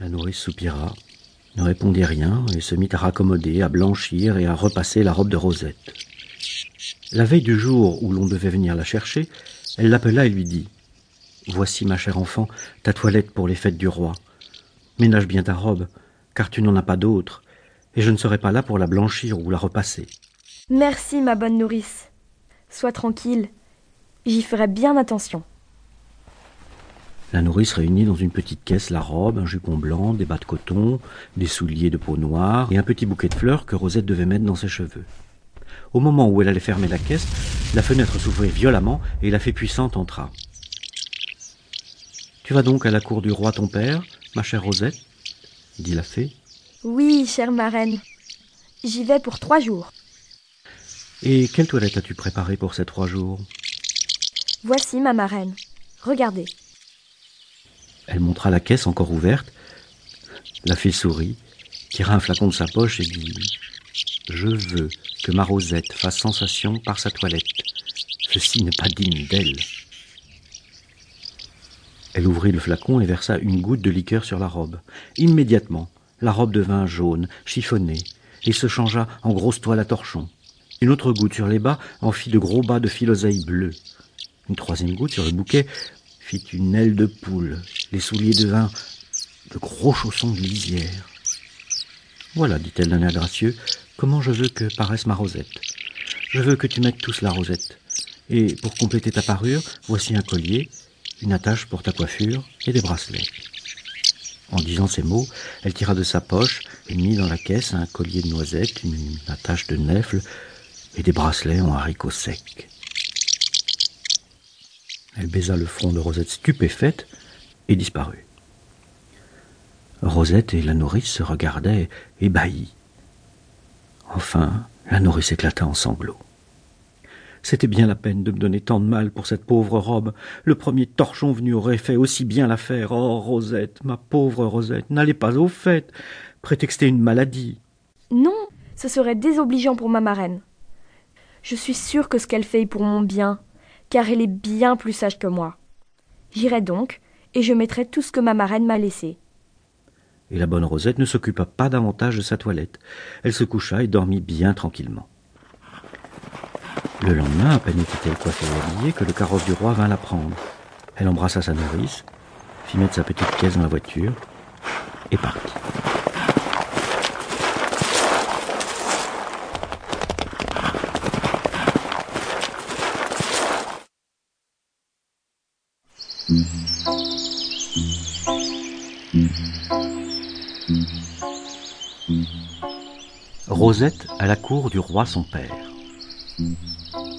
La nourrice soupira, ne répondit rien et se mit à raccommoder, à blanchir et à repasser la robe de Rosette. La veille du jour où l'on devait venir la chercher, elle l'appela et lui dit Voici, ma chère enfant, ta toilette pour les fêtes du roi. Ménage bien ta robe, car tu n'en as pas d'autre, et je ne serai pas là pour la blanchir ou la repasser. Merci, ma bonne nourrice. Sois tranquille, j'y ferai bien attention. La nourrice réunit dans une petite caisse la robe, un jupon blanc, des bas de coton, des souliers de peau noire et un petit bouquet de fleurs que Rosette devait mettre dans ses cheveux. Au moment où elle allait fermer la caisse, la fenêtre s'ouvrit violemment et la fée puissante entra. Tu vas donc à la cour du roi ton père, ma chère Rosette? dit la fée. Oui, chère marraine. J'y vais pour trois jours. Et quelle toilette as-tu préparée pour ces trois jours? Voici ma marraine. Regardez. Elle montra la caisse encore ouverte. La fée sourit, tira un flacon de sa poche et dit Je veux que ma Rosette fasse sensation par sa toilette. Ceci n'est pas digne d'elle. Elle ouvrit le flacon et versa une goutte de liqueur sur la robe. Immédiatement, la robe devint jaune, chiffonnée, et se changea en grosse toile à torchon. Une autre goutte sur les bas en fit de gros bas de filoseille bleue. Une troisième goutte sur le bouquet fit une aile de poule. Les souliers devinrent de gros chaussons de lisière. Voilà, dit-elle d'un air gracieux, comment je veux que paraisse ma rosette. Je veux que tu mettes tous la rosette. Et pour compléter ta parure, voici un collier, une attache pour ta coiffure et des bracelets. En disant ces mots, elle tira de sa poche et mit dans la caisse un collier de noisettes, une attache de nèfles et des bracelets en haricots secs. Elle baisa le front de Rosette stupéfaite et disparut. Rosette et la nourrice se regardaient ébahis. Enfin, la nourrice éclata en sanglots. C'était bien la peine de me donner tant de mal pour cette pauvre robe. Le premier torchon venu aurait fait aussi bien l'affaire. Oh, Rosette, ma pauvre Rosette, n'allez pas au fait. Prétexter une maladie. Non, ce serait désobligeant pour ma marraine. Je suis sûre que ce qu'elle fait est pour mon bien, car elle est bien plus sage que moi. J'irai donc, et je mettrai tout ce que ma marraine m'a laissé. Et la bonne Rosette ne s'occupa pas davantage de sa toilette. Elle se coucha et dormit bien tranquillement. Le lendemain, à peine était-elle coiffée et habillée que le carrosse du roi vint la prendre. Elle embrassa sa nourrice, fit mettre sa petite pièce dans la voiture et partit. Rosette à la cour du roi son père.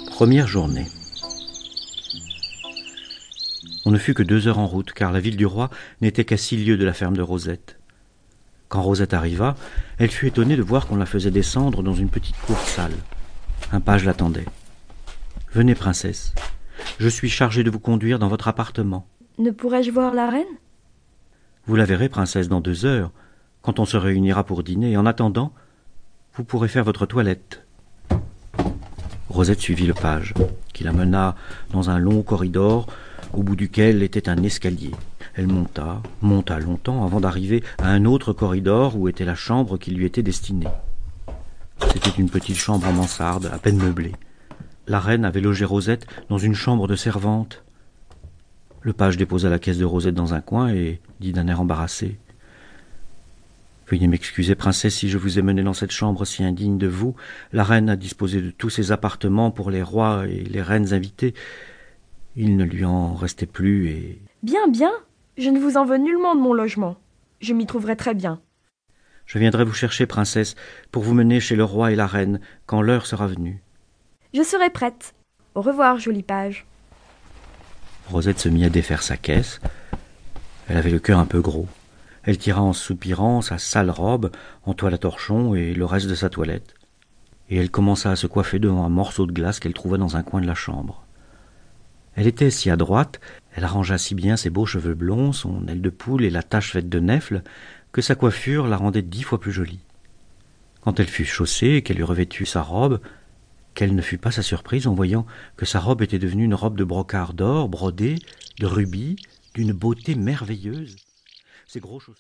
Première journée. On ne fut que deux heures en route, car la ville du roi n'était qu'à six lieues de la ferme de Rosette. Quand Rosette arriva, elle fut étonnée de voir qu'on la faisait descendre dans une petite cour sale. Un page l'attendait. Venez, princesse. Je suis chargé de vous conduire dans votre appartement. Ne pourrais-je voir la reine? Vous la verrez, princesse, dans deux heures, quand on se réunira pour dîner. En attendant, vous pourrez faire votre toilette. Rosette suivit le page, qui la mena dans un long corridor au bout duquel était un escalier. Elle monta, monta longtemps avant d'arriver à un autre corridor où était la chambre qui lui était destinée. C'était une petite chambre en mansarde, à peine meublée. La reine avait logé Rosette dans une chambre de servante. Le page déposa la caisse de Rosette dans un coin et dit d'un air embarrassé Veuillez m'excuser, princesse, si je vous ai mené dans cette chambre si indigne de vous. La reine a disposé de tous ses appartements pour les rois et les reines invités. Il ne lui en restait plus et. Bien, bien. Je ne vous en veux nullement de mon logement. Je m'y trouverai très bien. Je viendrai vous chercher, princesse, pour vous mener chez le roi et la reine quand l'heure sera venue. Je serai prête. Au revoir, jolie page. Rosette se mit à défaire sa caisse. Elle avait le cœur un peu gros. Elle tira en soupirant sa sale robe en toile à torchon et le reste de sa toilette, et elle commença à se coiffer devant un morceau de glace qu'elle trouva dans un coin de la chambre. Elle était si adroite, elle arrangea si bien ses beaux cheveux blonds, son aile de poule et la tache faite de nèfles, que sa coiffure la rendait dix fois plus jolie. Quand elle fut chaussée et qu'elle eut revêtu sa robe, quelle ne fut pas sa surprise en voyant que sa robe était devenue une robe de brocart d'or brodée, de rubis, d'une beauté merveilleuse. Ces gros chaussons.